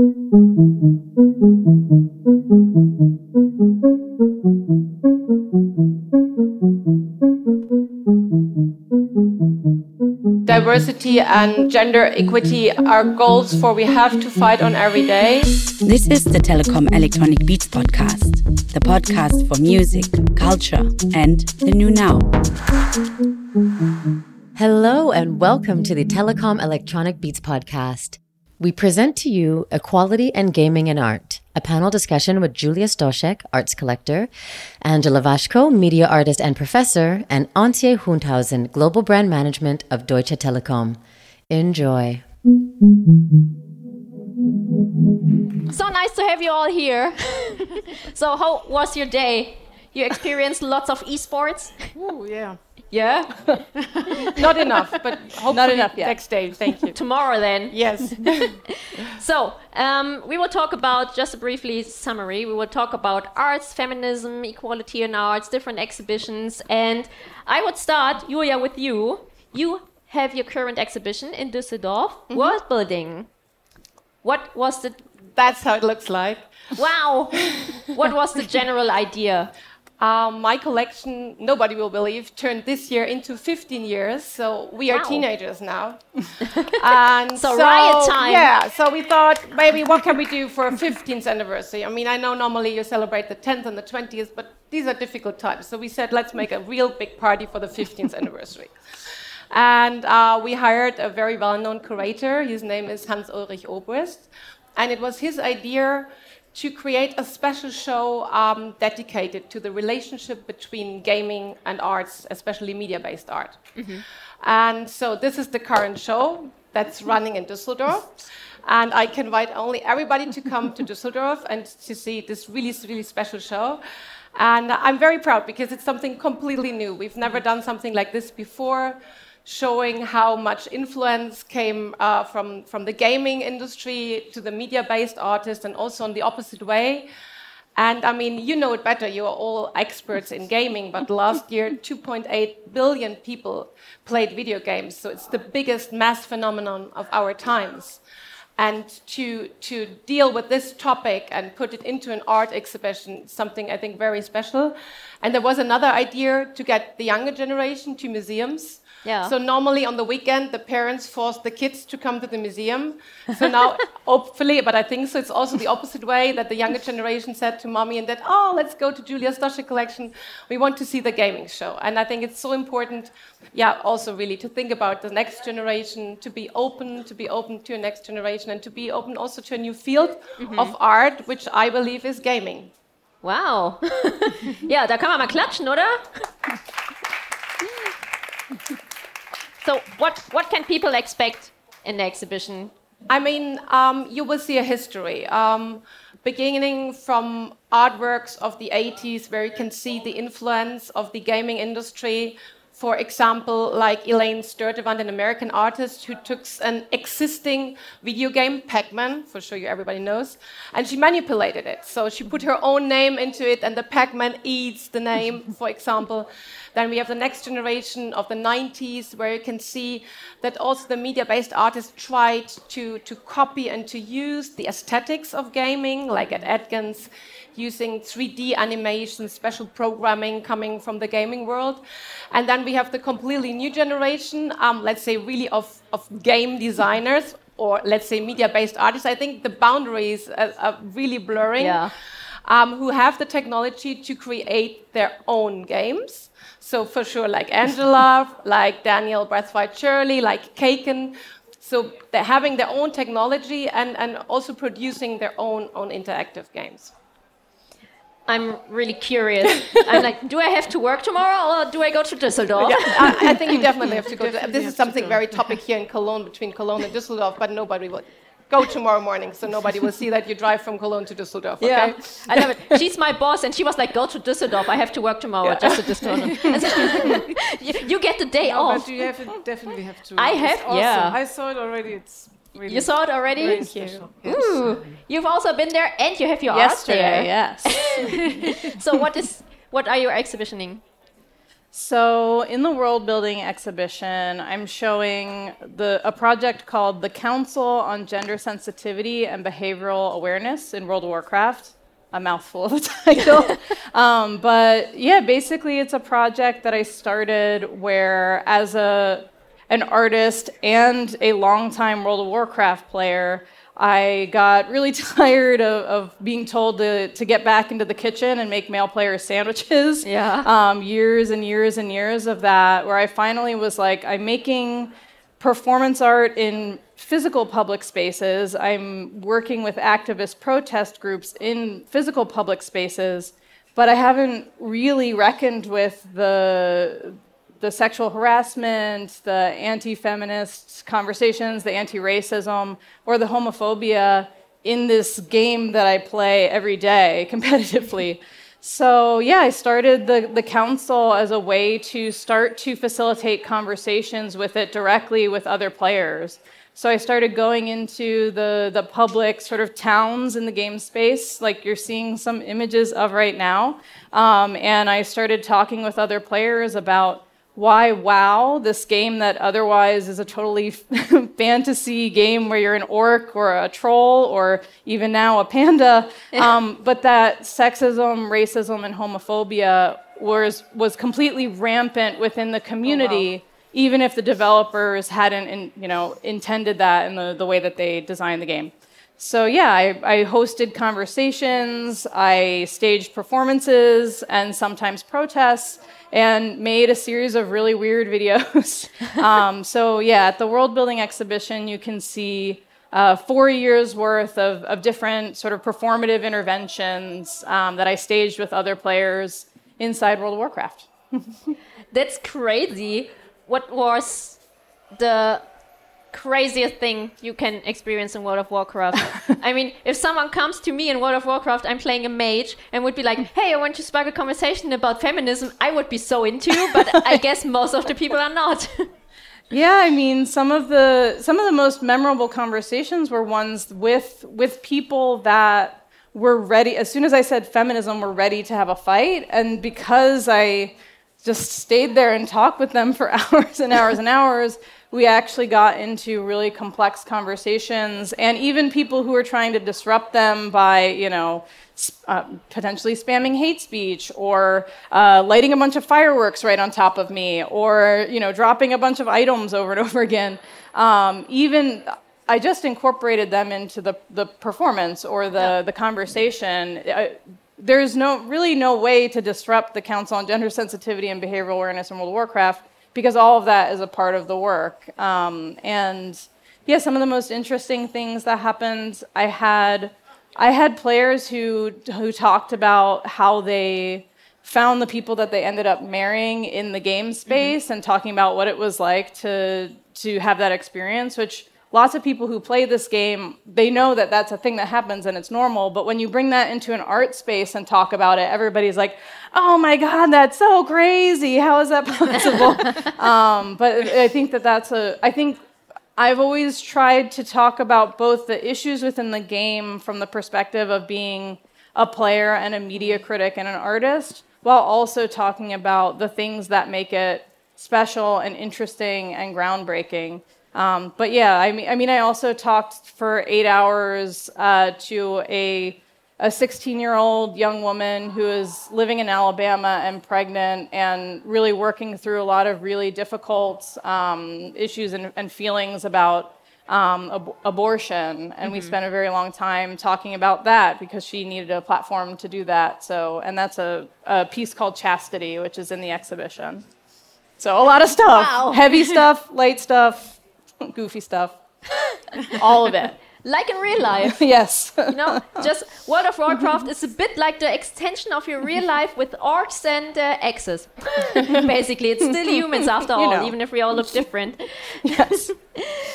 Diversity and gender equity are goals for we have to fight on every day. This is the Telekom Electronic Beats podcast, the podcast for music, culture, and the new now. Hello, and welcome to the Telekom Electronic Beats podcast. We present to you Equality and Gaming in Art, a panel discussion with Julia Stoschek, arts collector, Angela Washko, media artist and professor, and Antje Hundhausen, global brand management of Deutsche Telekom. Enjoy. So nice to have you all here. so, how was your day? You experienced lots of esports? Oh, yeah. Yeah? Not enough, but hopefully Not enough yet. next day. Thank you. Tomorrow then. Yes. So, um, we will talk about, just a briefly summary, we will talk about arts, feminism, equality in arts, different exhibitions. And I would start, Julia, with you. You have your current exhibition in Düsseldorf, World Building. What was the, That's how it looks like. wow, what was the general idea? Um, my collection, nobody will believe, turned this year into 15 years. So we are Wow. teenagers now. and So riot time. Yeah. So we thought maybe what can we do for a 15th anniversary? I mean, I know normally you celebrate the 10th and the 20th, but these are difficult times. So we said let's make a real big party for the 15th anniversary. And uh, we hired a very well-known curator. His name is Hans Ulrich Obrist, and it was his idea to create a special show um, dedicated to the relationship between gaming and arts, especially media-based art. And so this is the current show that's running in Düsseldorf. And I can invite only everybody to come to Düsseldorf and to see this really, really special show. And I'm very proud because it's something completely new. We've never done something like this before, showing how much influence came uh, from, from the gaming industry to the media based artists, and also in the opposite way. And I mean, you know it better, you are all experts in gaming, but last year, 2.8 billion people played video games. So it's the biggest mass phenomenon of our times. And to, to deal with this topic and put it into an art exhibition something I think very special. And there was another idea to get the younger generation to museums. Yeah. So normally on the weekend, the parents force the kids to come to the museum. So now, hopefully, but I think so, it's also the opposite way that the younger generation said to mommy and dad, oh, let's go to Julia Stoschek collection. We want to see the gaming show. And I think it's so important, yeah, also really to think about the next generation, to be open, to be open to a next generation, and to be open also to a new field mm-hmm. of art, which I believe is gaming. Wow. ja, da kann man mal klatschen, oder? so, what, what can people expect in the exhibition? I mean, um, you will see a history, um, beginning from artworks of the 80s, where you can see the influence of the gaming industry. For example, like Elaine Sturtevant, an American artist who took an existing video game, Pac Man, for sure you everybody knows, and she manipulated it. So she put her own name into it, and the Pac Man eats the name, for example. Then we have the next generation of the 90s, where you can see that also the media based artists tried to, to copy and to use the aesthetics of gaming, like Ed Atkins, using 3D animation, special programming coming from the gaming world. And then we have the completely new generation, um, let's say, really of, of game designers. Or let's say media-based artists. I think the boundaries are, are really blurring. Yeah. Um, who have the technology to create their own games. So for sure, like Angela, like Danielle Brathwaite Shirley, like Kaken. So they're having their own technology and, and also producing their own, own interactive games. I'm really curious. I'm like, do I have to work tomorrow or do I go to Düsseldorf? Yeah, I, I think you definitely have to go. To, this is something go. very topic here in Cologne, between Cologne and Düsseldorf, but nobody will go tomorrow morning, so nobody will see that you drive from Cologne to Düsseldorf. Okay? Yeah, I love it. She's my boss, and she was like, "Go to Düsseldorf. I have to work tomorrow, just to Düsseldorf." So- you, you get the day No, off. but you have to, definitely have to. I It's have- awesome. yeah. I saw it already. It's really You saw it already. very special. Yes. Ooh, you've also been there, and you have your art there. yes. So what is what are you exhibitioning? So, in the world building exhibition, I'm showing the, a project called the Council on Gender Sensitivity and Behavioral Awareness in World of Warcraft. A mouthful of a title. um, but yeah, basically, it's a project that I started where, as a, an artist and a longtime World of Warcraft player, I got really tired of, of, being told to, to get back into the kitchen and make male players sandwiches. Yeah. Um, years and years and years of that, where I finally was like, I'm making performance art in physical public spaces. I'm working with activist protest groups in physical public spaces, but I haven't really reckoned with the the sexual harassment, the anti feminist conversations, the anti racism, or the homophobia in this game that I play every day competitively. So, yeah, I started the, the council as a way to start to facilitate conversations with it directly with other players. So I started going into the, the public sort of towns in the game space, like you're seeing some images of right now. Um, and I started talking with other players about why WoW, this game that otherwise is a totally fantasy game where you're an orc or a troll or even now a panda, um, but that sexism, racism, and homophobia was was completely rampant within the community. Oh, wow. Even if the developers hadn't, in, you know, intended that in the, the way that they designed the game. So yeah, I, I, hosted conversations, I staged performances, and sometimes protests and made a series of really weird videos. um, so, yeah, at the World Building Exhibition, you can see uh, four years worth of, of different sort of performative interventions um, that I staged with other players inside World of Warcraft. That's crazy. What was the craziest thing you can experience in World of Warcraft. I mean, if someone comes to me in World of Warcraft, I'm playing a mage, and would be like, "Hey, I want to spark a conversation about feminism," I would be so into, but I guess most of the people are not. yeah, I mean, some of the some of the most memorable conversations were ones with with people that were ready. As soon as I said feminism, were ready to have a fight, and because I just stayed there and talked with them for hours and hours and hours we actually got into really complex conversations and even people who were trying to disrupt them by you know uh, potentially spamming hate speech or uh, lighting a bunch of fireworks right on top of me or you know dropping a bunch of items over and over again um, even i just incorporated them into the, the performance or the, yeah. the conversation I, there's no really no way to disrupt the council on gender sensitivity and behavioral awareness in world of warcraft because all of that is a part of the work. Um, and yeah, some of the most interesting things that happened, I had I had players who who talked about how they found the people that they ended up marrying in the game mm-hmm. space mm-hmm. and talking about what it was like to to have that experience, which lots of people who play this game they know that that's a thing that happens and it's normal but when you bring that into an art space and talk about it everybody's like oh my god that's so crazy. How is that possible? Um, but i think that that's a i think i've always tried to talk about both the issues within the game from the perspective of being a player and a media critic and an artist while also talking about the things that make it special and interesting and groundbreaking um, but yeah, I mean, I mean, I also talked for eight hours uh, to a a 16 year old young woman who is living in Alabama and pregnant and really working through a lot of really difficult um, issues and, and, feelings about um, ab- abortion. And mm-hmm. we spent a very long time talking about that because she needed a platform to do that. So, and that's a, a piece called Chastity, which is in the exhibition. So, a lot of stuff wow. heavy stuff, light stuff, goofy stuff, all of it. Like in real life. yes. you know, just World of Warcraft is a bit like the extension of your real life with orcs and uh, X's. Basically, it's still humans after all, know. even if we all look different. yes.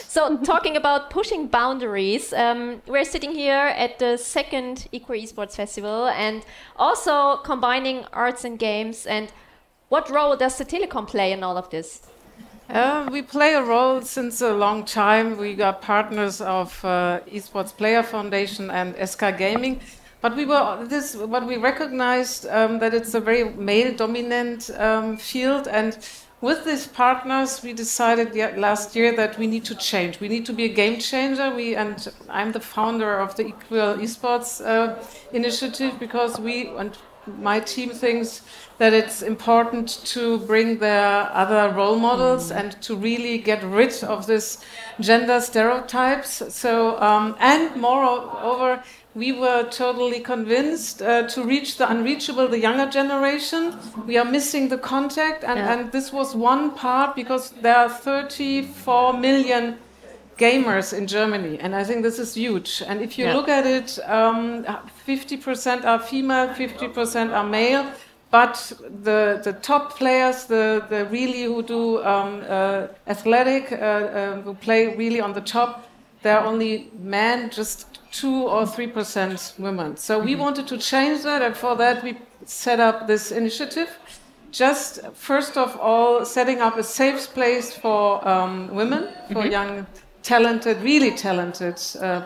so, talking about pushing boundaries, um, we're sitting here at the second Equal Esports Festival and also combining arts and games. And what role does the Telekom play in all of this? Uh, we play a role since a long time. We are partners of uh, Esports Player Foundation and SK Gaming. but we were this. What we recognized um, that it's a very male-dominant um, field, and with these partners, we decided last year that we need to change. We need to be a game changer. We and I'm the founder of the Equal Esports uh, initiative because we and my team thinks that it's important to bring their other role models mm. and to really get rid of this gender stereotypes. So, um, and moreover, we were totally convinced uh, to reach the unreachable, the younger generation. We are missing the contact, and, yeah. and this was one part because there are 34 million gamers in Germany, and I think this is huge. And if you yeah. look at it, um, 50% are female, 50% are male but the, the top players, the, the really who do um, uh, athletic, uh, uh, who play really on the top, they're only men, just two or three percent women. So we mm-hmm. wanted to change that, and for that we set up this initiative. Just first of all, setting up a safe place for um, women, for mm-hmm. young, talented, really talented uh,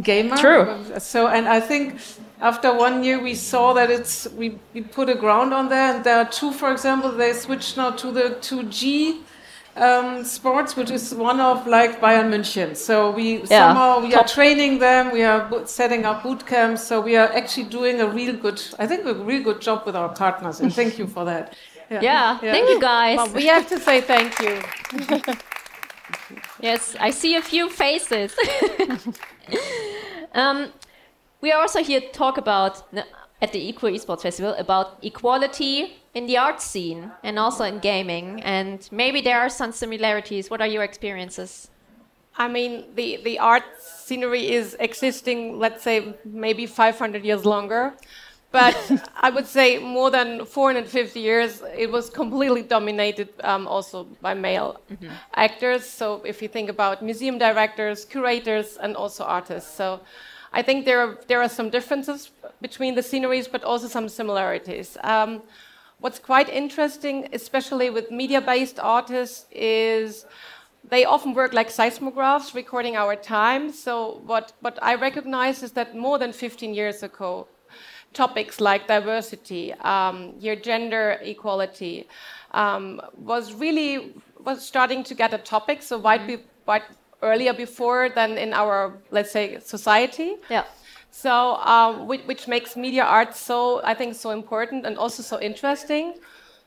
gamer. True. So, and I think after one year we saw that it's we, we put a ground on there, and there are two, for example, they switched now to the 2G. Um, sports, which is one of like Bayern München. So we yeah. somehow we Top. are training them. We are setting up boot camps. So we are actually doing a real good, I think, a real good job with our partners. And thank you for that. Yeah, yeah. yeah. thank you guys. Well, we have to say thank you. yes, I see a few faces. um, we are also here to talk about at the Equal Esports Festival about equality in the art scene and also in gaming. And maybe there are some similarities. What are your experiences? I mean, the, the art scenery is existing, let's say, maybe 500 years longer. But I would say more than 450 years, it was completely dominated um, also by male mm -hmm. actors. So if you think about museum directors, curators, and also artists. So I think there are, there are some differences between the sceneries, but also some similarities. Um, what's quite interesting, especially with media-based artists, is they often work like seismographs, recording our time. So what, what I recognize is that more than 15 years ago, topics like diversity, um, your gender equality, um, was really was starting to get a topic. So white, white earlier before than in our, let's say, society. Yeah. So, um, which, which, makes media art so, I think, so important and also so interesting.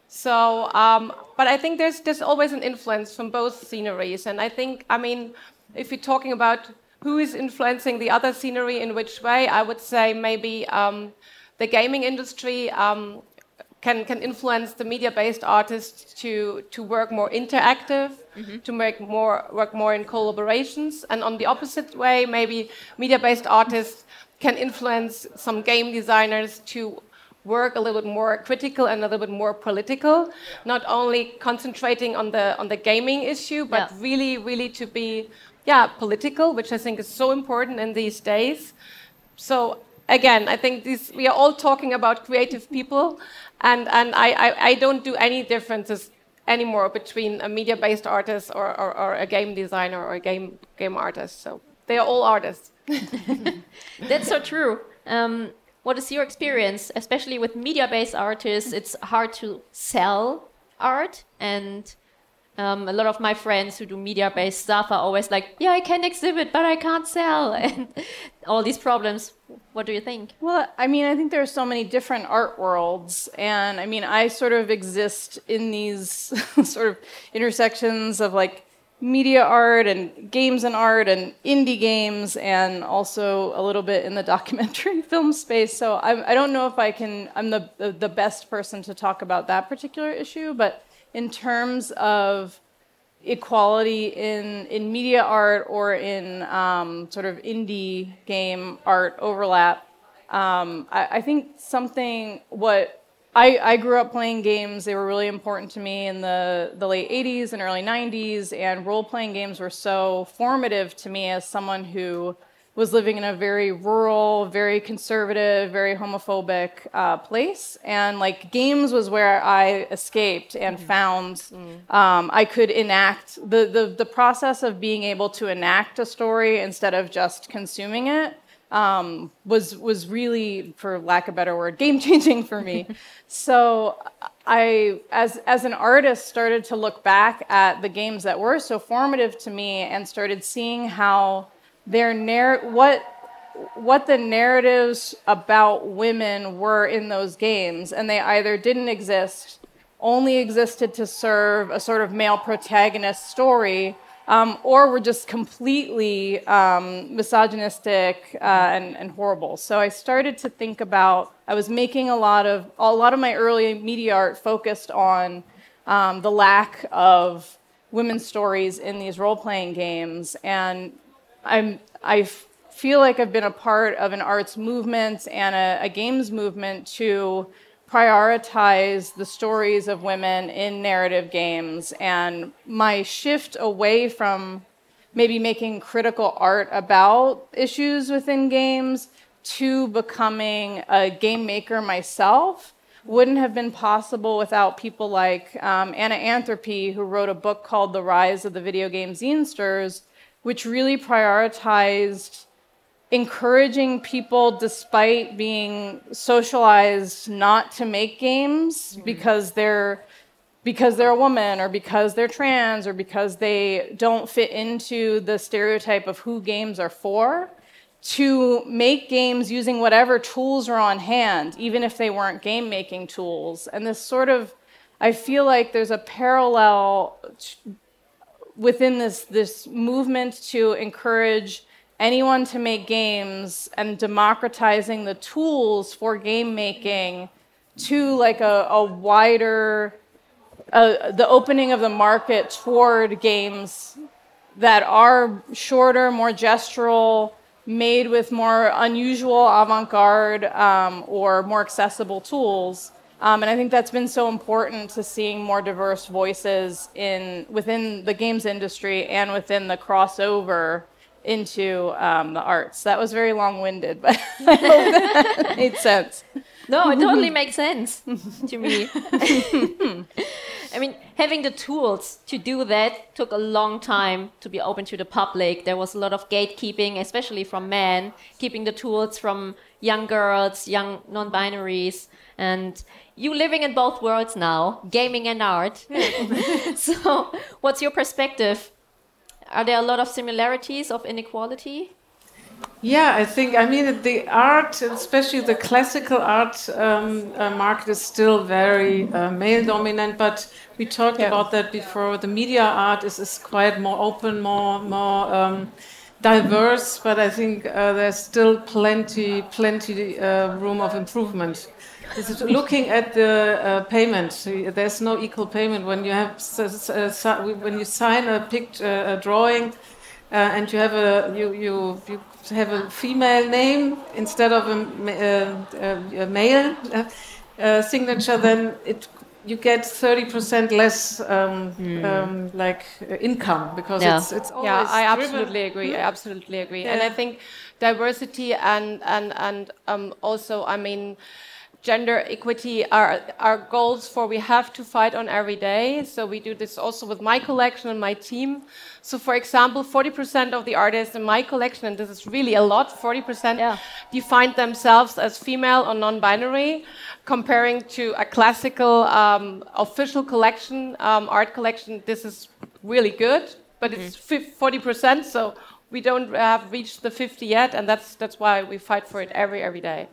So, um, but I think there's there's always an influence from both sceneries, and I think, I mean, if you're talking about who is influencing the other scenery in which way, I would say maybe um, the gaming industry um, can, can influence the media-based artists to, to work more interactive, mm-hmm. to make more work more in collaborations, and on the opposite way, maybe media-based artists can influence some game designers to work a little bit more critical and a little bit more political, not only concentrating on the on the gaming issue, but yeah. really, really to be yeah political, which I think is so important in these days. So again, I think we are all talking about creative people, and, and I, I, I don't do any differences anymore between a media-based artist or, or, or, a game designer or a game, game artist. So they are all artists. That's so true. Um, what is your experience, especially with media-based artists? It's hard to sell art and um, a lot of my friends who do media based stuff are always like, yeah, I can exhibit, but I can't sell. And all these problems. What do you think? Well, I mean, I think there are so many different art worlds. And I mean, I sort of exist in these sort of intersections of like media art and games and art and indie games and also a little bit in the documentary film space. So I'm, I do not know if I can, I'm the, the best person to talk about that particular issue, but in terms of equality in, in media art or in um, sort of indie game art overlap. Um, I, I, think something what I, I, grew up playing games, they were really important to me in the, the late 80s and early 90s, and role playing games were so formative to me as someone who was living in a very rural, very conservative, very homophobic uh, place, and like games was where I escaped and mm. found mm. Um, I could enact the, the the process of being able to enact a story instead of just consuming it um, was was really, for lack of a better word, game changing for me. so I, as as an artist, started to look back at the games that were so formative to me, and started seeing how their narr- what what the narratives about women were in those games, and they either didn't exist, only existed to serve a sort of male protagonist story, um, or were just completely um, misogynistic uh, and, and, horrible. So I started to think about. I was making a lot of a lot of my early media art focused on um, the lack of women's stories in these role-playing games, and I'm I feel like I've been a part of an arts movement and a, a games movement to prioritize the stories of women in narrative games. And my shift away from maybe making critical art about issues within games to becoming a game maker myself wouldn't have been possible without people like um, Anna Anthropy, who wrote a book called The Rise of the Video Game Zinesters, which really prioritized encouraging people, despite being socialized not to make games mm-hmm. because they're because they're a woman or because they're trans or because they don't fit into the stereotype of who games are for to make games using whatever tools are on hand even if they weren't game making tools and this sort of i feel like there's a parallel within this this movement to encourage anyone to make games and democratizing the tools for game making to like a, a wider uh, the opening of the market toward games that are shorter more gestural made with more unusual avant-garde um, or more accessible tools um, and i think that's been so important to seeing more diverse voices in within the games industry and within the crossover into um, the arts. That was very long winded, but I hope that made sense. No, it totally makes sense to me. I mean, having the tools to do that took a long time to be open to the public. There was a lot of gatekeeping, especially from men, keeping the tools from young girls, young non binaries. And you living in both worlds now, gaming and art. so, what's your perspective are there a lot of similarities of inequality? Yeah, I think, I mean, the art, especially the classical art um, uh, market, is still very uh, male dominant, but we talked yeah. about that before. The media art is, is quite more open, more, more um, diverse, but I think uh, there's still plenty, plenty uh, room of improvement looking at the uh, payment, there's no equal payment when you have when you sign a picture, a drawing, uh, and you have a you, you you have a female name instead of a, uh, a male uh, signature, then it you get 30% less um, mm. um, like uh, income because yeah. it's, it's always yeah i absolutely agree i absolutely agree yeah. and i think diversity and and and um, also i mean gender equity are our goals for we have to fight on every day. So we do this also with my collection and my team. So for example, 40% of the artists in my collection, and this is really a lot, 40% yeah. define themselves as female or non-binary, comparing to a classical um, official collection, um, art collection. This is really good, but mm -hmm. it's 40%. So we don't have reached the 50 yet, and that's that's why we fight for it every every day.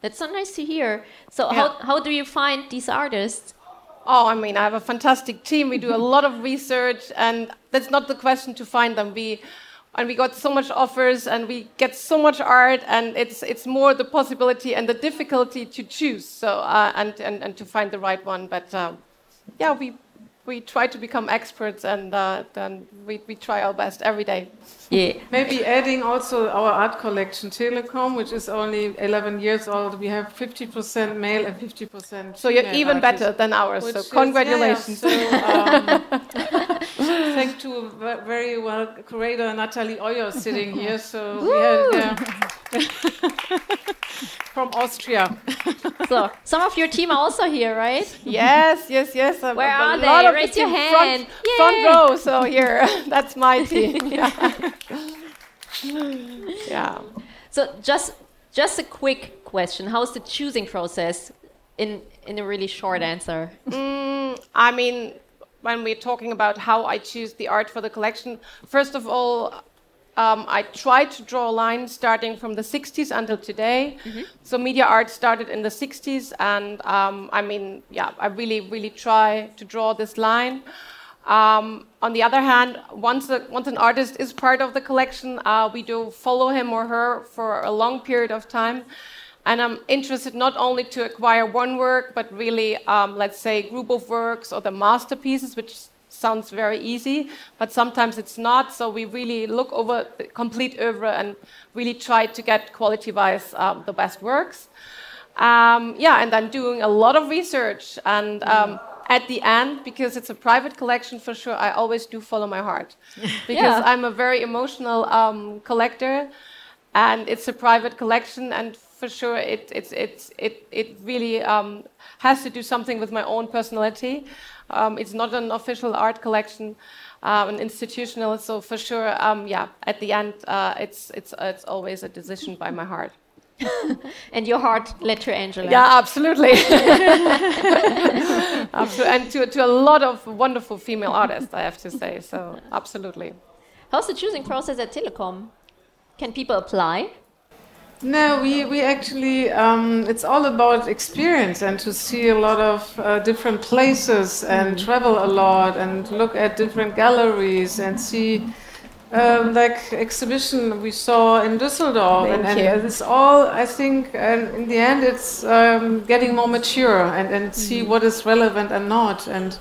That's so nice to hear. So yeah. how, how do you find these artists? Oh, I mean, I have a fantastic team. We do a lot of research, and that's not the question to find them. We and we got so much offers, and we get so much art, and it's it's more the possibility and the difficulty to choose. So uh, and, and and to find the right one. But um, yeah, we we try to become experts and uh, then we, we try our best every day. Yeah. Maybe adding also our art collection, Telekom, which is only 11 years old. We have 50% male and 50% So you're even artists, better than ours, so congratulations. Is, yeah, so, um, thanks to very well curator Natalie Oyo sitting here. So we had, yeah. from Austria. so some of your team are also here, right? Yes, yes, yes. Where a, are they? Raise the your hand. Front, front row. So here, that's my team. yeah. yeah. So just just a quick question: How's the choosing process? In in a really short answer. Mm, I mean, when we're talking about how I choose the art for the collection, first of all, um, I tried to draw a line starting from the 60s until today. Mm -hmm. So media art started in the 60s, and um, I mean, yeah, I really, really try to draw this line. Um, on the other hand, once, a, once an artist is part of the collection, uh, we do follow him or her for a long period of time. And I'm interested not only to acquire one work, but really, um, let's say, group of works or the masterpieces, which sounds very easy, but sometimes it's not. So we really look over the complete oeuvre and really try to get quality-wise um, the best works. Um, yeah, and I'm doing a lot of research and um, at the end, because it's a private collection for sure, I always do follow my heart. Because yeah. I'm a very emotional um, collector and it's a private collection and for sure it, it, it, it, it really um, has to do something with my own personality. Um, it's not an official art collection, uh, an institutional, so for sure, um, yeah, at the end, uh, it's, it's, it's always a decision by my heart. and your heart led to Angela. Yeah, absolutely. absolutely. And to, to a lot of wonderful female artists, I have to say. So, absolutely. How's the choosing process at Telekom? Can people apply? No, we, we actually, um, it's all about experience and to see a lot of uh, different places and mm. travel a lot and look at different galleries and see um, like exhibition we saw in Düsseldorf, and, and it's all I think. And in the end, it's um, getting more mature and, and see mm. what is relevant and not. And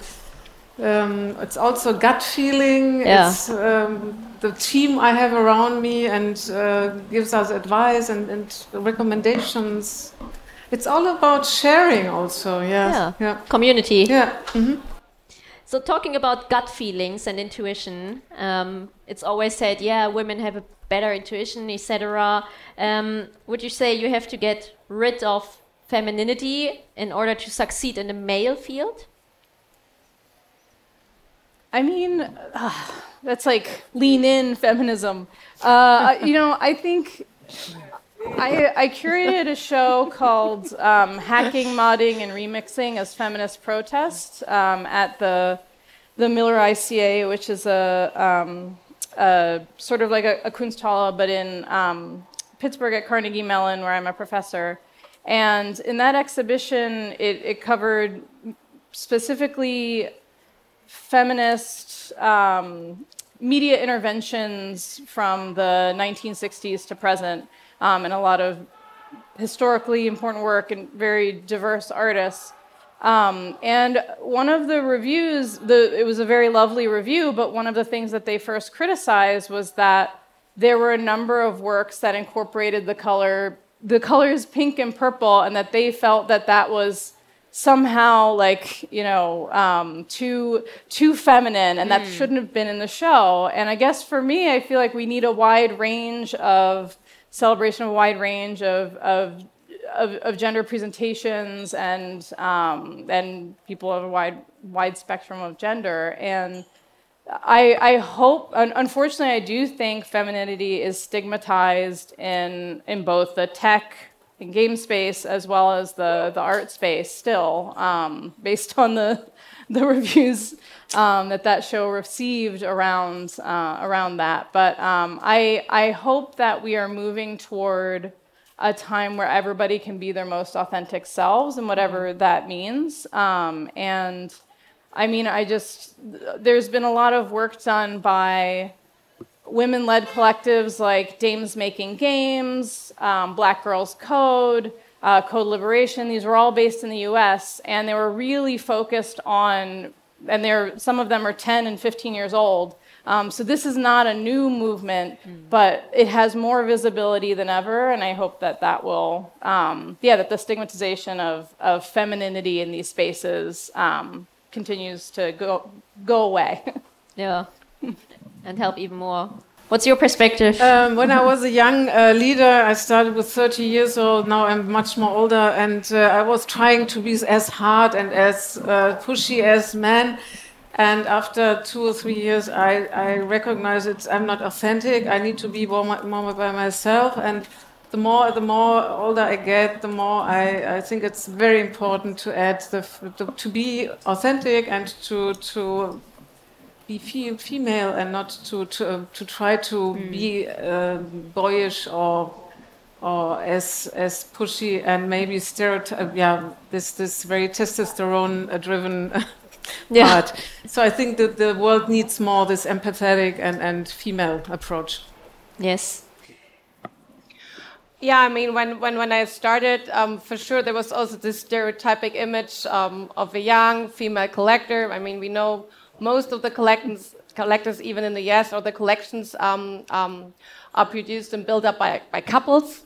um, it's also gut feeling. Yeah. It's um, the team I have around me and uh, gives us advice and, and recommendations. It's all about sharing, also. Yes. Yeah. yeah. Community. Yeah. Mm -hmm. So talking about gut feelings and intuition, um, it's always said, yeah, women have a better intuition, etc. Um, would you say you have to get rid of femininity in order to succeed in the male field? I mean, uh, that's like lean in feminism. Uh, you know, I think I, I, curated a show called um, Hacking, Modding, and Remixing as Feminist Protest um, at the, the Miller ICA, which is a, um, a sort of like a, a Kunsthalle, but in um, Pittsburgh at Carnegie Mellon, where I'm a professor. And in that exhibition, it, it covered specifically feminist um, media interventions from the 1960s to present um, and a lot of historically important work and very diverse artists. Um, and one of the reviews, the, it was a very lovely review, but one of the things that they first criticized was that there were a number of works that incorporated the color, the colors pink and purple, and that they felt that that was somehow like you know um, too too feminine and mm. that hmm. shouldn't have been in the show and i guess for me i feel like we need a wide range of celebration of a wide range of, of, of, of gender presentations and, um, and people of a wide, wide spectrum of gender. And I, I hope, unfortunately, I do think femininity is stigmatized in, in both the tech and game space as well as the, the art space still, um, based on the, the reviews um, that that show received around uh, around that. But um, I I hope that we are moving toward a time where everybody can be their most authentic selves and whatever mm-hmm. that means. Um, and I mean, I just there's been a lot of work done by women-led collectives like Dames Making Games, um, Black Girls Code. Uh, Code Liberation, these were all based in the US, and they were really focused on and they're, some of them are 10 and 15 years old. Um, so this is not a new movement, mm. but it has more visibility than ever, and I hope that that will, um, yeah, that the stigmatization of, of femininity in these spaces um, continues to go go away. yeah, and help even more. What's your perspective? Um, when I was a young uh, leader, I started with 30 years old. Now I'm much more older, and uh, I was trying to be as hard and as uh, pushy as men. And after two or three years, I, I recognized it's, I'm not authentic. I need to be more, more by myself. And the more the more older I get, the more I, I think it's very important to add the, the to be authentic and to to be fe female and not to to uh, to try to mm. be uh, boyish or or as as pushy and maybe stereotype. Yeah, this this very testosterone driven. yeah. part. So I think that the world needs more this empathetic and, and female approach. Yes. Yeah, I mean, when, when, when I started, um, for sure there was also this stereotypic image um, of a young female collector. I mean, we know most of the collectors, collectors even in the US, or the collections um, um, are produced and built up by, by couples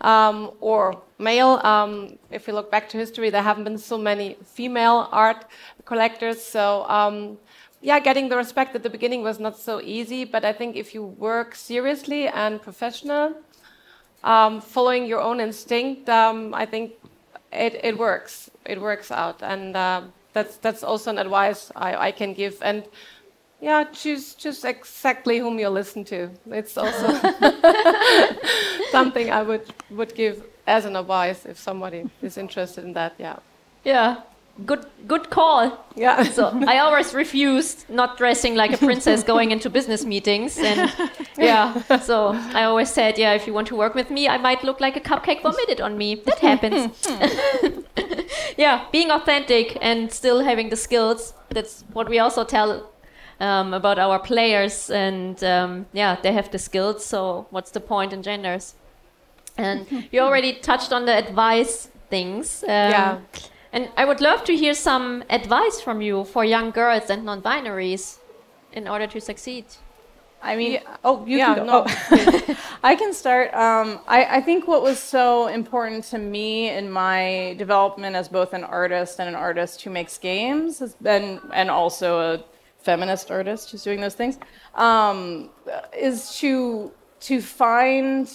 um, or male. Um, if you look back to history, there haven't been so many female art collectors. So, um, yeah, getting the respect at the beginning was not so easy, but I think if you work seriously and professional, um, following your own instinct, I think it, it works. It works out. And uh, that's that's also an advice I, I can give. And yeah, choose choose exactly whom you listen to. It's also something I would would give as an advice if somebody is interested in that. Yeah. Yeah. Good good call. Yeah. So I always refused not dressing like a princess going into business meetings and yeah. So I always said, yeah, if you want to work with me, I might look like a cupcake vomited on me. That happens. yeah, being authentic and still having the skills. That's what we also tell um, about our players, and um, yeah, they have the skills. So what's the point in genders? And you already touched on the advice things. Um, yeah. And I would love to hear some advice from you for young girls and non-binaries in order to succeed. I mean, yeah. oh, you yeah, can go. No. Oh. I can start. Um, I, I, think what was so important to me in my development as both an artist and an artist who makes games has been, and also a feminist artist who's doing those things, um, is to to find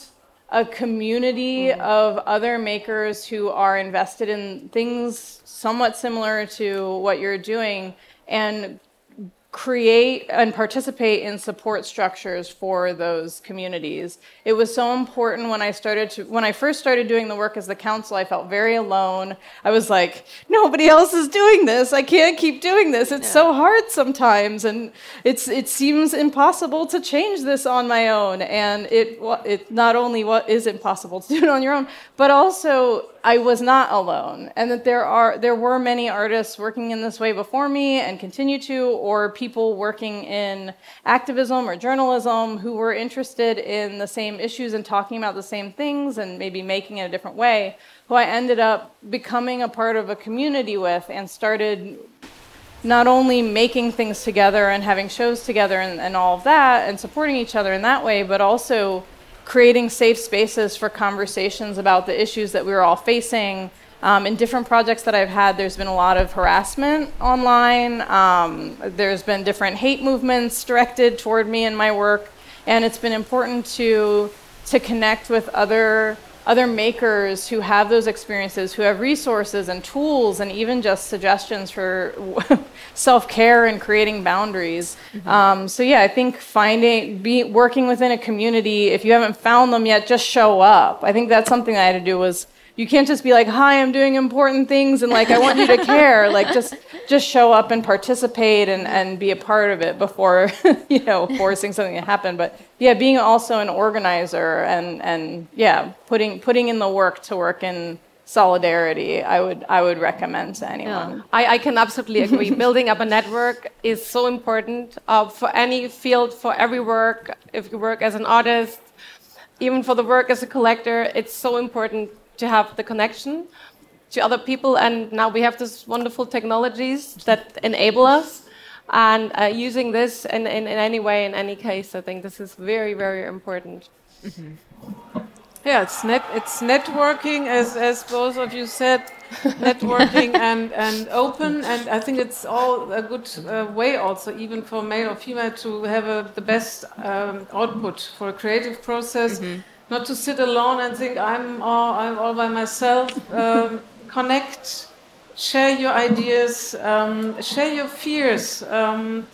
a community mm-hmm. of other makers who are invested in things somewhat similar to what you're doing and create and participate in support structures for those communities. It was so important when I started to when I first started doing the work as the council, I felt very alone. I was like, nobody else is doing this. I can't keep doing this. It's yeah. so hard sometimes and it's it seems impossible to change this on my own and it it not only what is impossible to do it on your own, but also I was not alone, and that there are there were many artists working in this way before me and continue to, or people working in activism or journalism who were interested in the same issues and talking about the same things and maybe making it a different way. Who I ended up becoming a part of a community with and started not only making things together and having shows together and, and all of that and supporting each other in that way, but also creating safe spaces for conversations about the issues that we were all facing. Um, in different projects that I've had, there's been a lot of harassment online. Um, there's been different hate movements directed toward me and my work, and it's been important to to connect with other other makers who have those experiences, who have resources and tools, and even just suggestions for self care and creating boundaries. Mm-hmm. Um, so yeah, I think finding, be working within a community. If you haven't found them yet, just show up. I think that's something I had to do was you can't just be like hi i'm doing important things and like i want you to care. Like just just show up and participate and and be a part of it before you know forcing something to happen. But yeah being also an organizer and and yeah putting putting in the work to work in solidarity i would i would recommend to anyone. Yeah. I, I can absolutely agree. Building up a network is so important uh, for any field for every work if you work as an artist even for the work as a collector it's so important to have the connection to other people. And now we have these wonderful technologies that enable us. And uh, using this in, in, in, any way, in any case, I think this is very, very important. Mm -hmm. Yeah, it's net it's networking, as as both of you said, networking and and open, and I think it's all a good uh, way also, even for male or female, to have a, the best um, output for a creative process. Mm -hmm not to sit alone and think I'm all, I'm all by myself. Um, connect, share your ideas, um, share your fears. Um,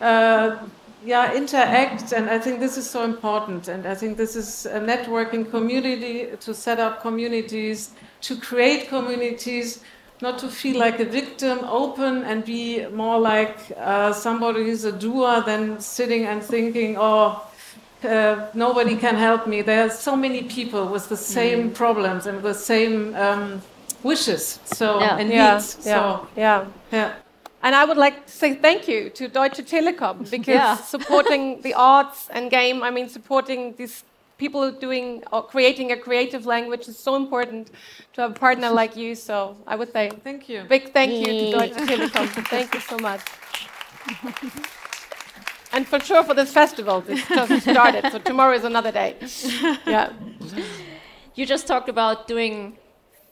uh, yeah, interact, and I think this is so important. And I think this is a networking community to set up communities, to create communities, not to feel like a victim, open and be more like uh, somebody who's a doer than sitting and thinking, oh, uh, nobody can help me. There are so many people with the same mm. problems and the same um, wishes. So yeah. and yeah. needs. Yeah. So yeah. yeah. And I would like to say thank you to Deutsche Telekom because yeah. supporting the arts and game, I mean, supporting these people doing or creating a creative language is so important to have a partner like you. So I would say thank you. Big thank you to Deutsche Telekom. thank you so much. and for sure for this festival, this just started. So tomorrow is another day. yeah. You just talked about doing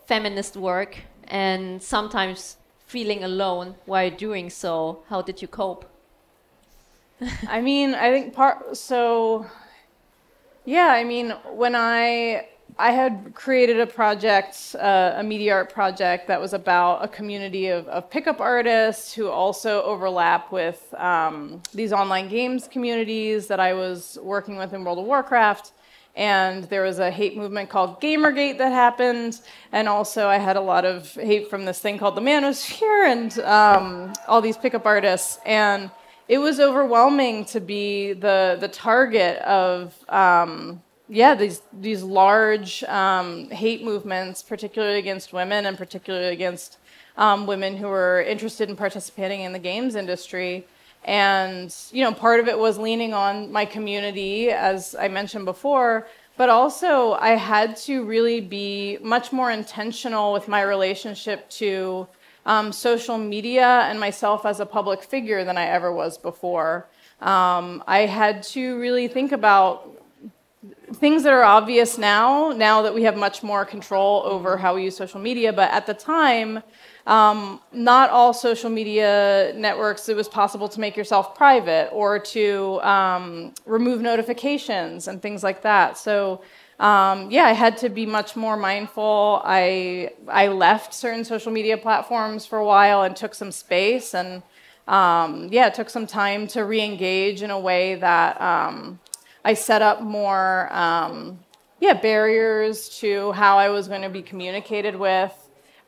feminist work and sometimes feeling alone while doing so. How did you cope? I mean, I think part so yeah, I mean, when I I had created a project, uh, a media art project that was about a community of, of pickup artists who also overlap with um, these online games communities that I was working with in World of Warcraft. And there was a hate movement called Gamergate that happened, and also I had a lot of hate from this thing called the Manosphere and um, all these pickup artists, and it was overwhelming to be the the target of um, yeah these these large um, hate movements, particularly against women and particularly against um, women who were interested in participating in the games industry. And, you know, part of it was leaning on my community, as I mentioned before, but also I had to really be much more intentional with my relationship to um, social media and myself as a public figure than I ever was before. Um, I had to really think about things that are obvious now, now that we have much more control over how we use social media, but at the time, um, not all social media networks, it was possible to make yourself private or to um, remove notifications and things like that. So, um, yeah, I had to be much more mindful. I, I left certain social media platforms for a while and took some space and, um, yeah, it took some time to re engage in a way that um, I set up more, um, yeah, barriers to how I was going to be communicated with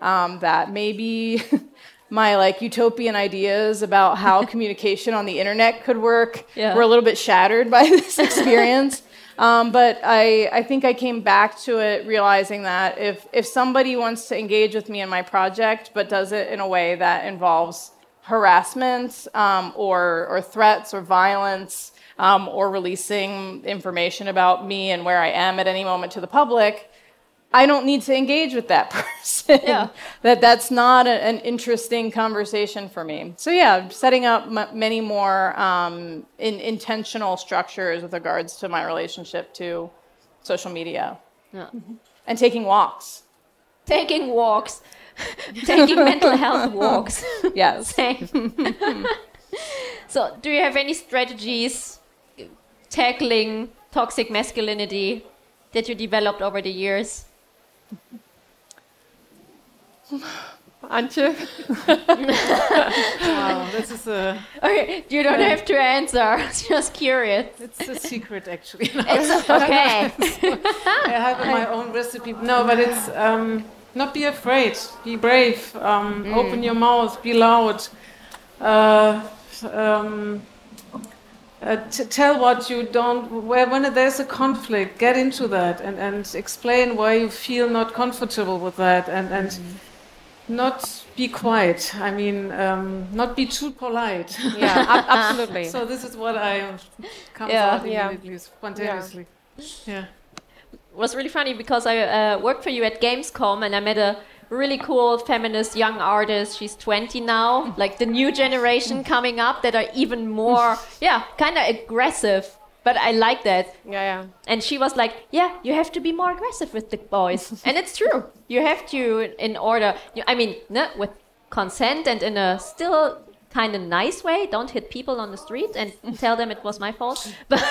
um, that maybe my like utopian ideas about how communication on the internet could work yeah. were a little bit shattered by this experience. Um, but I, I think I came back to it realizing that if, if somebody wants to engage with me in my project, but does it in a way that involves harassment um, or, or threats or violence um, or releasing information about me and where I am at any moment to the public, I don't need to engage with that person. Yeah. that that's not a, an interesting conversation for me. So yeah, setting up m- many more um, in, intentional structures with regards to my relationship to social media. Yeah. Mm-hmm. And taking walks. Taking walks. taking mental health walks. Yes. so, do you have any strategies tackling toxic masculinity that you developed over the years? Antje? wow, this is a. Okay, you don't have to answer. Just curious. It's a secret, actually. it's okay. I have my own recipe. No, but it's um, not be afraid. Be brave. Um, mm. Open your mouth. Be loud. Uh, um, uh, tell what you don't where when there's a conflict get into that and, and explain why you feel not comfortable with that and and mm-hmm. not be quiet i mean um, not be too polite yeah absolutely so this is what i comes yeah, out immediately yeah. spontaneously yeah. yeah. it was really funny because i uh, worked for you at gamescom and i met a really cool feminist young artist. She's 20 now, like the new generation coming up that are even more, yeah, kind of aggressive. But I like that. Yeah, yeah. And she was like, "Yeah, you have to be more aggressive with the boys," and it's true. You have to, in order. I mean, with consent and in a still kind of nice way. Don't hit people on the street and tell them it was my fault. But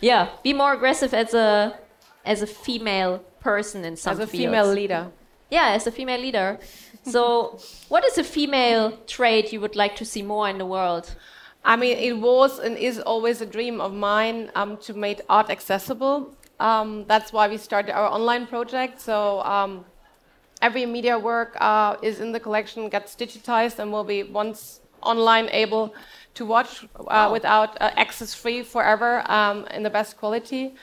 yeah, be more aggressive as a as a female person in some as a fields. female leader yeah, as a female leader. So, what is a female trait you would like to see more in the world? I mean, it was and is always a dream of mine um, to make art accessible. Um, that's why we started our online project. So um, every media work uh, is in the collection, gets digitized, and will be once online able to watch uh, without uh, access free forever um, in the best quality.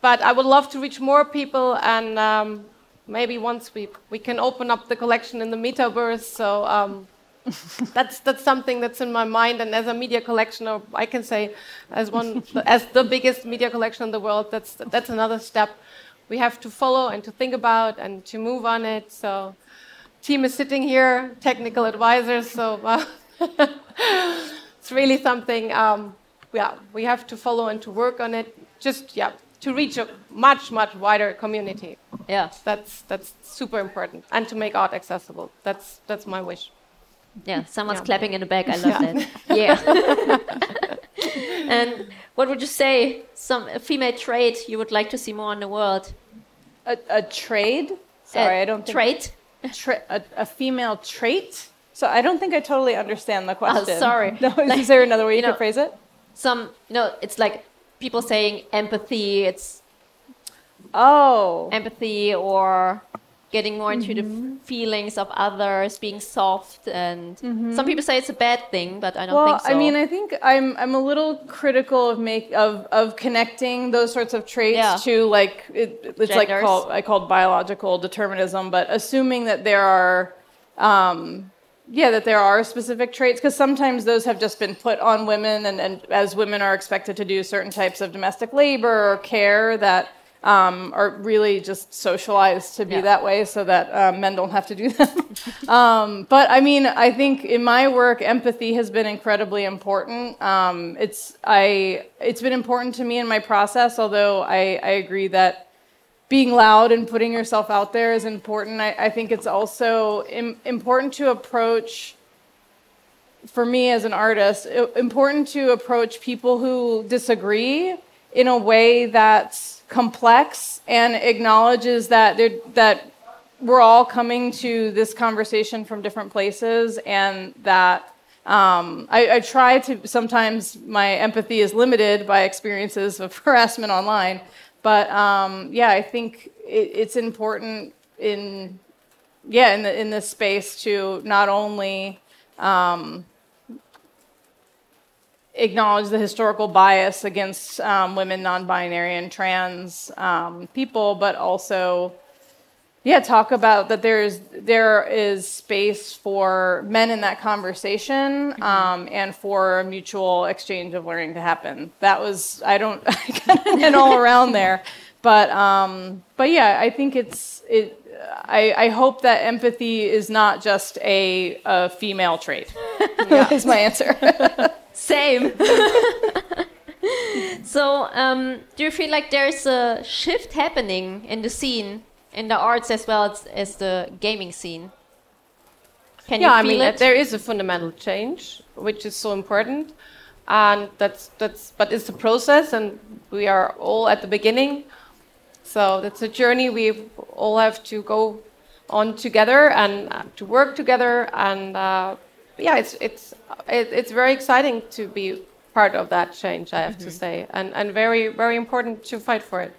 But I would love to reach more people, and um, maybe once we, we can open up the collection in the metaverse. So um, that's that's something that's in my mind. And as a media collectioner, I can say, as one as the biggest media collection in the world, that's that's another step we have to follow and to think about and to move on it. So, team is sitting here, technical advisors. So uh, it's really something. Um, yeah, we have to follow and to work on it. Just yeah, to reach a much much wider community. Yeah, that's that's super important, and to make art accessible. That's that's my wish. Yeah, someone's yeah. clapping in the back. I love yeah. that. Yeah. and what would you say? Some female trait you would like to see more in the world? A, a trade? Sorry, a I don't think. Trait? Tra- a, a, female trait? So I don't think I totally understand the oh, question. Oh, sorry. No, like, is there another way you, you know, could phrase it? Some no, it's like people saying empathy. It's oh empathy or getting more into mm-hmm. the feelings of others, being soft, and mm-hmm. some people say it's a bad thing, but I don't well, think so. I mean, I think I'm I'm a little critical of make of of connecting those sorts of traits yeah. to like it, it's Genders. like called, I called biological determinism, but assuming that there are. Um, yeah, that there are specific traits because sometimes those have just been put on women, and, and as women are expected to do certain types of domestic labor or care, that um, are really just socialized to be yeah. that way so that uh, men don't have to do them. um, but I mean, I think in my work, empathy has been incredibly important. Um, it's, I, it's been important to me in my process, although I, I agree that being loud and putting yourself out there is important. I, I think it's also Im- important to approach for me as an artist, important to approach people who disagree in a way that's complex and acknowledges that that we're all coming to this conversation from different places and that um, I, I, try to sometimes my empathy is limited by experiences of harassment online but um, yeah i think it, it's important in yeah in, the, in this space to not only um, acknowledge the historical bias against um, women, non-binary, and trans um, people, but also, yeah, talk about that there's there is space for men in that conversation mm-hmm. um, and for a mutual exchange of learning to happen. That was I don't I kind of all around there, but um, but yeah, I think it's it. I, I, hope that empathy is not just a, a female trait. Yeah. is my answer. Same. so, um, do you feel like there's a shift happening in the scene, in the arts as well as, as the gaming scene? Can yeah, I mean, it? there is a fundamental change, which is so important, and that's that's. But it's a process, and we are all at the beginning. So that's a journey we all have to go on together and uh, to work together and uh, yeah, it's it's it, it's very exciting to be part of that change. I have mm-hmm. to say, and and very very important to fight for it.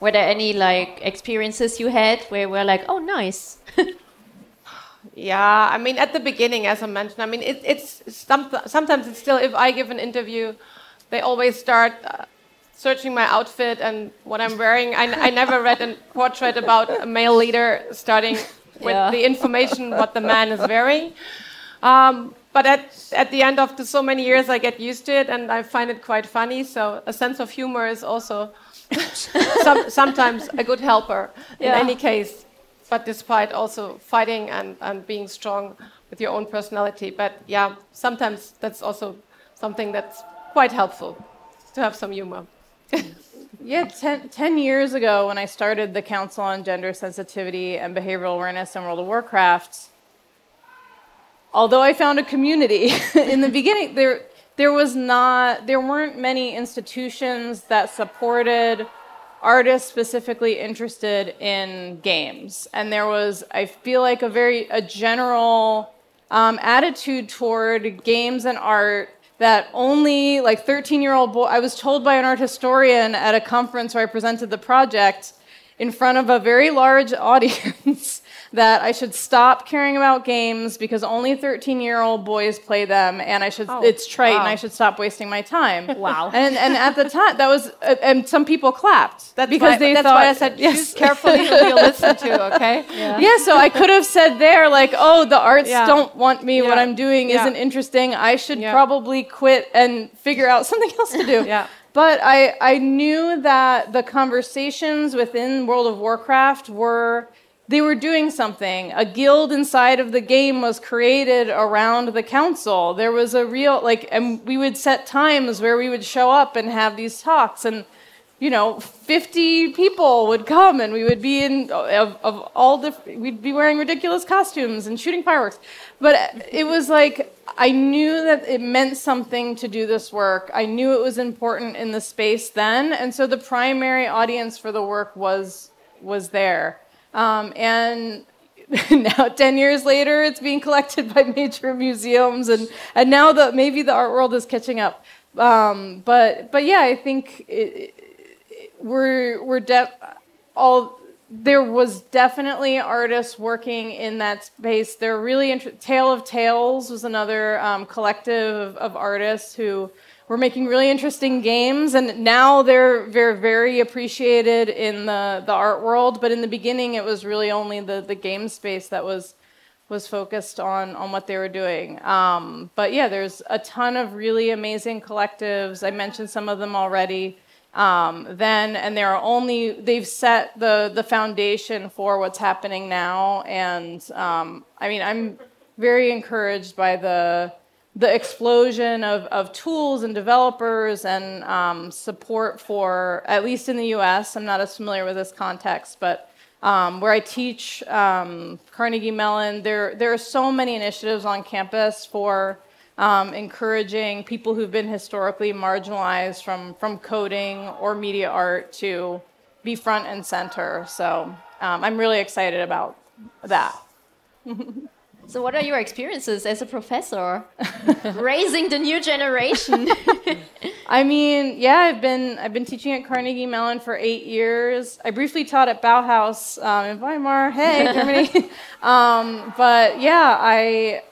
Were there any like experiences you had where we're like, oh, nice? yeah, I mean, at the beginning, as I mentioned, I mean, it, it's some, sometimes it's still if I give an interview, they always start. Uh, searching my outfit and what I'm wearing. I, I never read a portrait about a male leader starting with yeah. the information what the man is wearing. Um, but at, at the end of the, so many years, I get used to it and I find it quite funny. So a sense of humor is also some, sometimes a good helper yeah. in any case. But despite also fighting and, and being strong with your own personality. But yeah, sometimes that's also something that's quite helpful to have some humor. yeah, ten, 10 years ago when I started the Council on Gender Sensitivity and Behavioral Awareness in World of Warcraft, although I found a community in the beginning, there there was not there weren't many institutions that supported artists specifically interested in games, and there was I feel like a very a general um, attitude toward games and art that only like 13 year old boy, I was told by an art historian at a conference where I presented the project in front of a very large audience that I should stop caring about games because only 13 year old boys play them and I should Oh, it's trite and. I should stop wasting my time. Wow. And and at the time that was uh, and some people clapped That's because why, they that's thought why I said yes. carefully who you listen to, okay? Yeah, so I could have said there, like, oh, the arts Yeah. don't want me. What I'm doing Yeah. isn't interesting. I should Yeah. probably quit and figure out something else to do. Yeah. But I, I knew that the conversations within World of Warcraft were they were doing something. A guild inside of the game was created around the council. There was a real like and we would set times where we would show up and have these talks and you know, 50 people would come and we would be in of, of all different, we'd be wearing ridiculous costumes and shooting fireworks. But it was like, I knew that it meant something to do this work. I knew it was important in the space then. And so the primary audience for the work was, was there. Um, and now 10 years later it's being collected by major museums and, and now the maybe the art world is catching up um, but but yeah i think it, we're we're def- all there was definitely artists working in that space. They're really Tale of Tales was another um, collective of, of artists who were making really interesting games, and now they're very very appreciated in the the art world. But in the beginning, it was really only the the game space that was was focused on on what they were doing. Um, but yeah, there's a ton of really amazing collectives. I mentioned some of them already. Um, then and there are only they've set the the foundation for what's happening now. And um, I mean, I'm very encouraged by the the explosion of, of tools and developers and um, support for at least in the U.S. I'm not as familiar with this context, but um, where I teach um, Carnegie Mellon, there there are so many initiatives on campus for um, encouraging people who've been historically marginalized from from coding or media art to be front and center. So um, I'm really excited about that. So, what are your experiences as a professor raising the new generation? I mean, yeah, I've been I've been teaching at Carnegie Mellon for eight years. I briefly taught at Bauhaus um, in Weimar. Hey, Germany. um, but yeah, I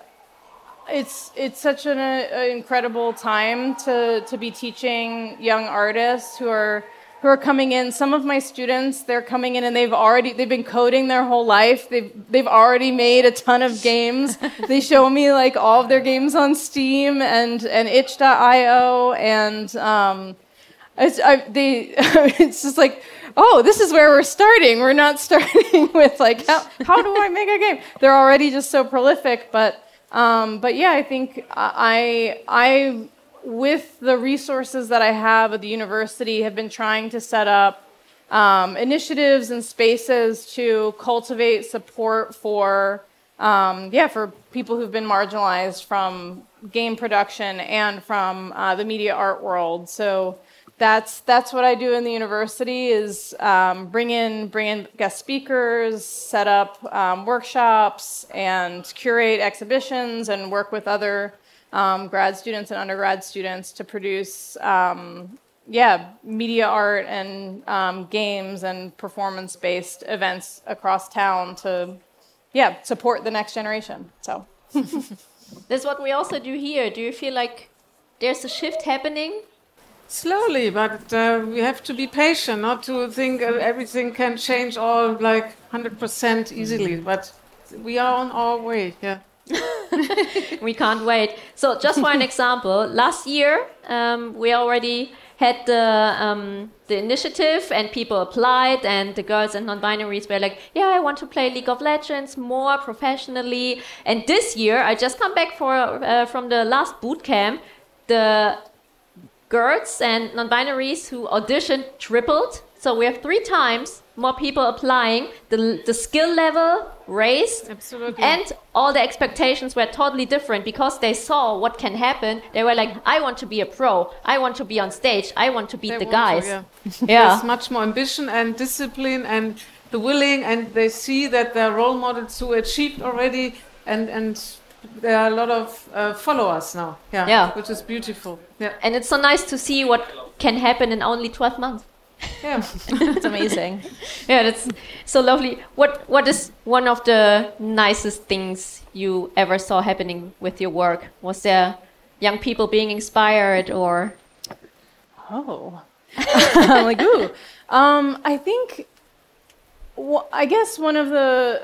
it's it's such an uh, incredible time to to be teaching young artists who are who are coming in. Some of my students, they're coming in and they've already they've been coding their whole life. They've they've already made a ton of games. they show me like all of their games on Steam and and itch.io and um, it's, I, they, it's just like, oh, this is where we're starting. We're not starting with like, how, how do I make a game? They're already just so prolific. But, um, but yeah, I think I, I, with the resources that I have at the university, have been trying to set up um, initiatives and spaces to cultivate support for, um, yeah, for people who've been marginalized from game production and from uh, the media art world. So that's that's what I do in the university is um, bring in bring in guest speakers, set up um, workshops, and curate exhibitions, and work with other um, grad students and undergrad students to produce um, yeah media art and um, games and performance based events across town to yeah support the next generation. So. That's what we also do here. Do you feel like there's a shift happening? Slowly, but uh, we have to be patient, not to think uh, everything can change all like 100% easily. But we are on our way, yeah. we can't wait. So, just for an example, last year um, we already had the um, the initiative, and people applied, and the girls and non-binaries were like, "Yeah, I want to play League of Legends more professionally." And this year, I just come back for uh, from the last boot camp. The girls and non-binaries who auditioned tripled. So we have three times more people applying. The, the skill level raised. Absolutely. And all the expectations were totally different because they saw what can happen. They were like, I want to be a pro. I want to be on stage. I want to beat They the want guys. to, yeah. Yeah. There's much more ambition and discipline and the willing, and they see that their role models who achieved already, and and there are a lot of uh, followers now. Yeah, Yeah. which is beautiful. Yeah, And it's so nice to see what can happen in only 12 months. Yeah. It's amazing. Yeah, that's so lovely. What What is one of the nicest things you ever saw happening with your work? Was there young people being inspired or? Oh, I'm like ooh. Um, I think. Well, I guess one of the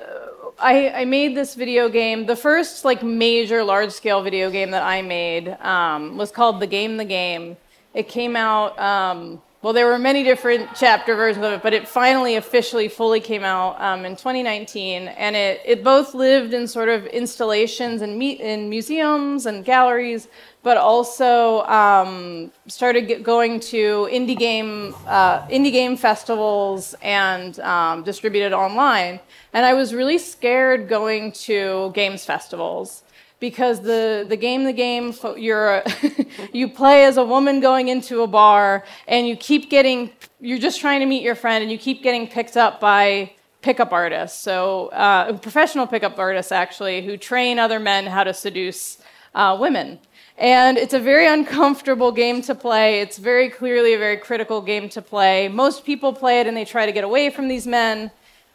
I, I made this video game. The first like major large scale video game that I made um, was called The Game the Game. It came out. Um, well, there were many different chapter versions of it, but it finally officially fully came out um, in 2019, and it, it both lived in sort of installations and me- in museums and galleries, but also um, started going to indie game uh, indie game festivals and um, distributed online. And I was really scared going to games festivals because the, the game the game you're a- you play as a woman going into a bar and you keep getting you're just trying to meet your friend and you keep getting picked up by pickup artists. So uh, professional pickup artists actually who train other men how to seduce uh, women. And it's a very uncomfortable game to play. It's very clearly a very critical game to play. Most people play it and they try to get away from these men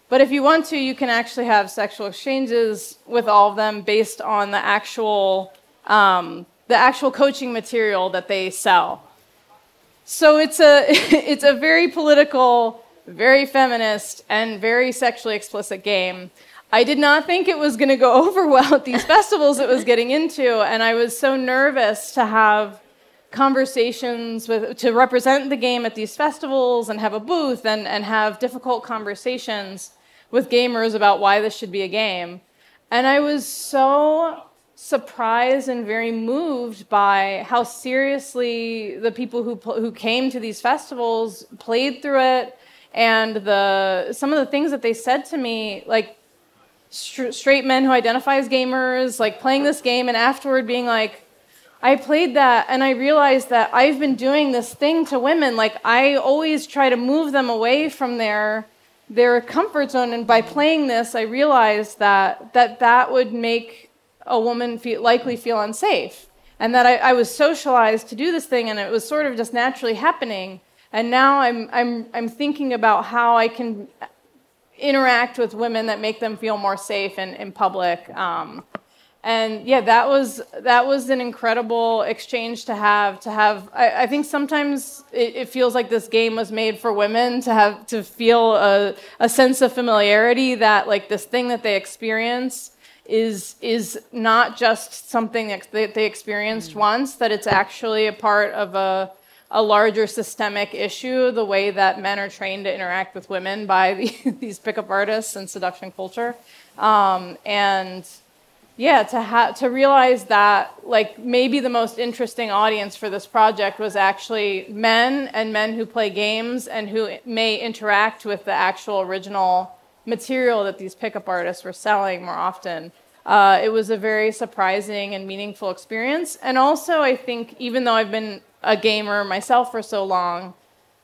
but if you want to, you can actually have sexual exchanges with all of them based on the actual um, the actual coaching material that they sell. So it's a it's a very political, very feminist, and very sexually explicit game. I did not think it was going to go over well at these festivals it was getting into, and I was so nervous to have conversations with to represent the game at these festivals and have a booth and, and have difficult conversations with gamers about why this should be a game. And I was so surprised and very moved by how seriously the people who who came to these festivals played through it and the some of the things that they said to me like str- straight men who identify as gamers like playing this game and afterward being like I played that and I realized that I've been doing this thing to women like I always try to move them away from their their comfort zone. And by playing this I realized that that that would make a woman feel, likely feel unsafe. And that I, I was socialized to do this thing and it was sort of just naturally happening. And now I'm, I'm, I'm thinking about how I can interact with women that make them feel more safe in, in public um, and yeah that was that was an incredible exchange to have to have i, I think sometimes it, it, feels like this game was made for women to have to feel a, a sense of familiarity that like this thing that they experience is is not just something that they, experienced once that it's actually a part of a a larger systemic issue the way that men are trained to interact with women by the, these pickup artists and seduction culture. Um, and yeah to ha- to realize that like maybe the most interesting audience for this project was actually men and men who play games and who may interact with the actual original material that these pickup artists were selling more often. Uh, it was a very surprising and meaningful experience. And also i think even though i've been a gamer myself for so long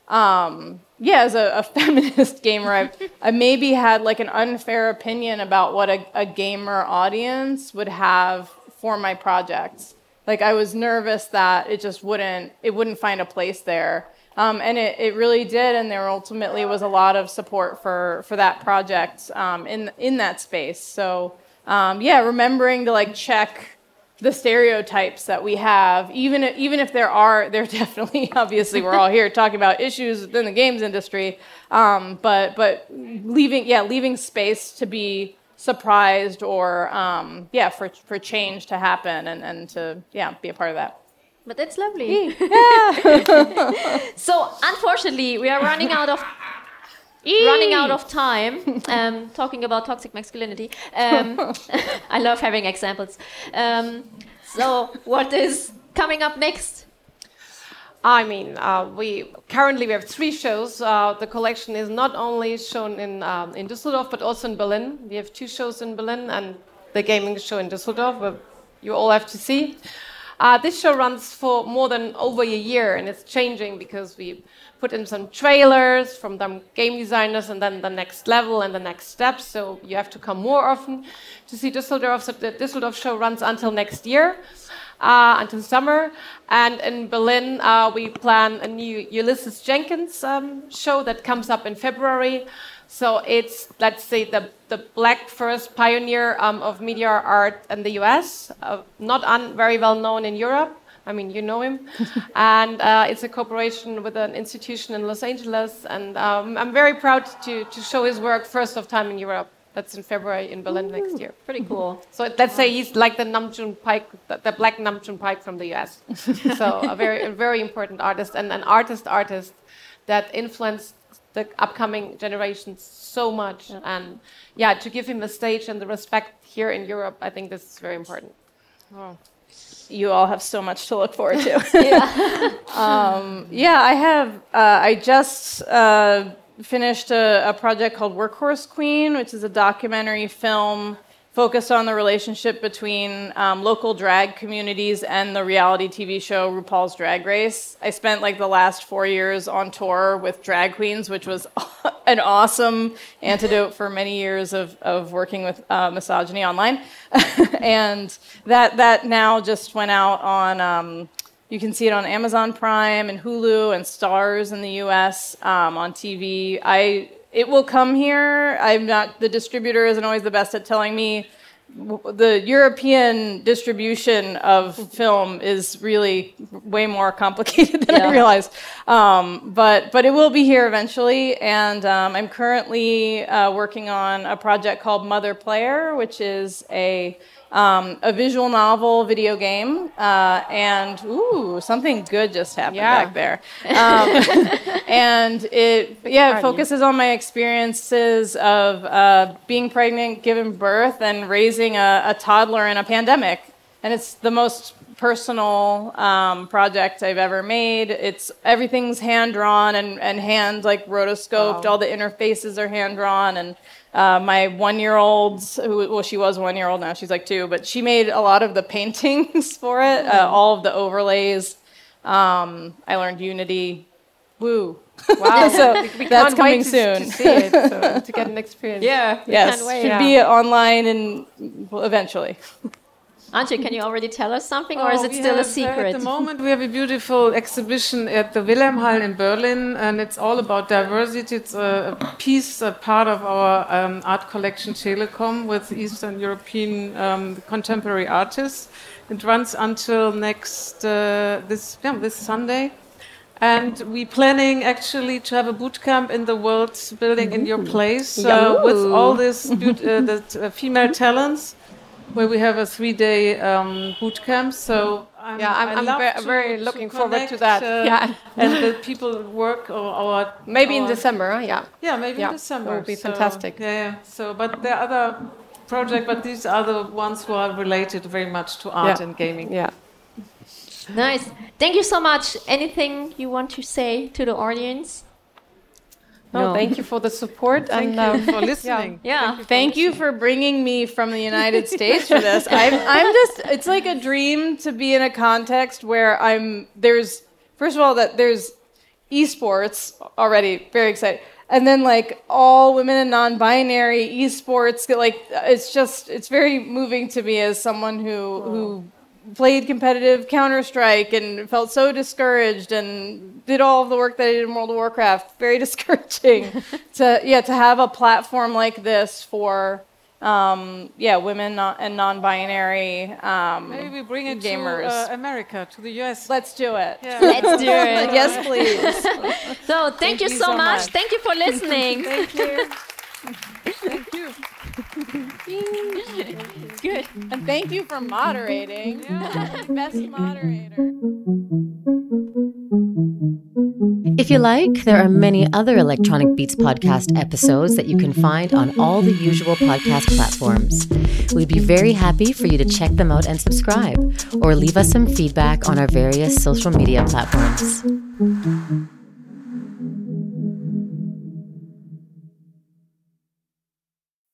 um, yeah, as a, a feminist gamer, I've, I maybe had like an unfair opinion about what a, a gamer audience would have for my projects. Like I was nervous that it just wouldn't, it wouldn't find a place there. Um, and it, it really did, and there ultimately was a lot of support for, for that project um, in, in that space. So um, yeah, remembering to like check the stereotypes that we have, even if, even if there are, there definitely, obviously, we're all here talking about issues within the games industry, um, but but leaving, yeah, leaving space to be surprised or um, yeah, for for change to happen and and to yeah, be a part of that. But that's lovely. Yeah. so unfortunately, we are running out of running out of time um, talking about toxic masculinity. Um, I love having examples. Um, so, what is coming up next? I mean, uh, we currently we have three shows. Uh, the collection is not only shown in um, in Düsseldorf but also in Berlin. We have two shows in Berlin and the gaming show in Düsseldorf, where you all have to see. Uh, this show runs for more than over a year, and it's changing because we put in some trailers from the game designers, and then the next level and the next steps. So you have to come more often to see Düsseldorf. So the Düsseldorf show runs until next year. Uh, until summer. And in Berlin, uh, we plan a new Ulysses Jenkins um, show that comes up in February. So it's, let's say, the, the black first pioneer um, of media art in the US, uh, not un- very well known in Europe. I mean, you know him. and uh, it's a cooperation with an institution in Los Angeles. And um, I'm very proud to, to show his work first of time in Europe. That's in February in Berlin Ooh, next year. Pretty cool. So let's say he's like the Nam June Paik, the, the black Nam June Paik from the US. so a very, a very important artist and an artist artist that influenced the upcoming generations so much. Yeah. And yeah, to give him a stage and the respect here in Europe, I think this is very important. Oh. You all have so much to look forward to. yeah. um, yeah, I have. Uh, I just. Uh, finished a, a, project called Workhorse Queen, which is a documentary film focused on the relationship between um, local drag communities and the reality TV show RuPaul's Drag Race. I spent like the last four years on tour with drag queens, which was an awesome antidote for many years of, of working with uh, misogyny online. and that, that now just went out on. Um, you can see it on Amazon Prime and Hulu and Starz in the U.S. Um, on TV. I it will come here. I'm not the distributor isn't always the best at telling me. The European distribution of film is really way more complicated than yeah. I realized, um, but but it will be here eventually. And um, I'm currently uh, working on a project called Mother Player, which is a um, a visual novel video game, uh, and ooh, something good just happened yeah. back there. Um, and it, yeah, it focuses on my experiences of uh, being pregnant, giving birth, and raising a, a, toddler in a pandemic. And it's the most personal um, project I've ever made. It's everything's hand drawn and, and hand like rotoscoped. Wow. All the interfaces are hand drawn and uh, my one year old, well, she was one year old now, she's like two, but she made a lot of the paintings for it, uh, mm-hmm. all of the overlays. Um, I learned Unity. Woo. Wow. so that's coming soon. To, see it, so, to get an experience. Yeah. Yes. Should yeah. be online and eventually. Antje, can you already tell us something, or is it oh, still a secret? At the moment, we have a beautiful exhibition at the Wilhelm Hall in Berlin, and it's all about diversity. It's a, piece, a part of our um, art collection Telekom with Eastern European um, contemporary artists. It runs until next uh, this yeah, this Sunday. And we're planning actually to have a boot camp in the World Building in Your Place uh, with all these uh, the, uh, female talents where we have a three-day um, boot camp. So I'm, yeah, I'm, I'm very, very looking connect, forward to that. Uh, yeah, and the people work or, or maybe or in December. Yeah, yeah, maybe yeah. in December. It would be so, fantastic. Yeah, yeah. So, but there are other projects, but these are the ones who are related very much to art yeah. and gaming. Yeah. Nice. Thank you so much. Anything you want to say to the audience? No, thank you for the support and uh, for listening. Yeah, yeah. Thank, you for, thank you for, bringing me from the United States for this. I'm, I'm just. It's like a dream to be in a context where I'm. There's first of all that there's esports already. Very exciting. And then like all women and non-binary esports, like it's just it's very moving to me as someone who who played competitive Counter Strike and felt so discouraged and did all of the work that I did in World of Warcraft. Very discouraging to yeah to have a platform like this for um, yeah women not, and non-binary um, maybe we bring it gamers. to uh, America to the US. Let's do it. Yeah. Let's do it. yes, please. So thank, thank you, you, so, so much. much. Thank you for listening. thank you. thank you. Good. And thank you for moderating. Yeah. Best moderator. If you like, there are many other Electronic Beats podcast episodes that you can find on all the usual podcast platforms. We'd be very happy for you to check them out and subscribe, or leave us some feedback on our various social media platforms.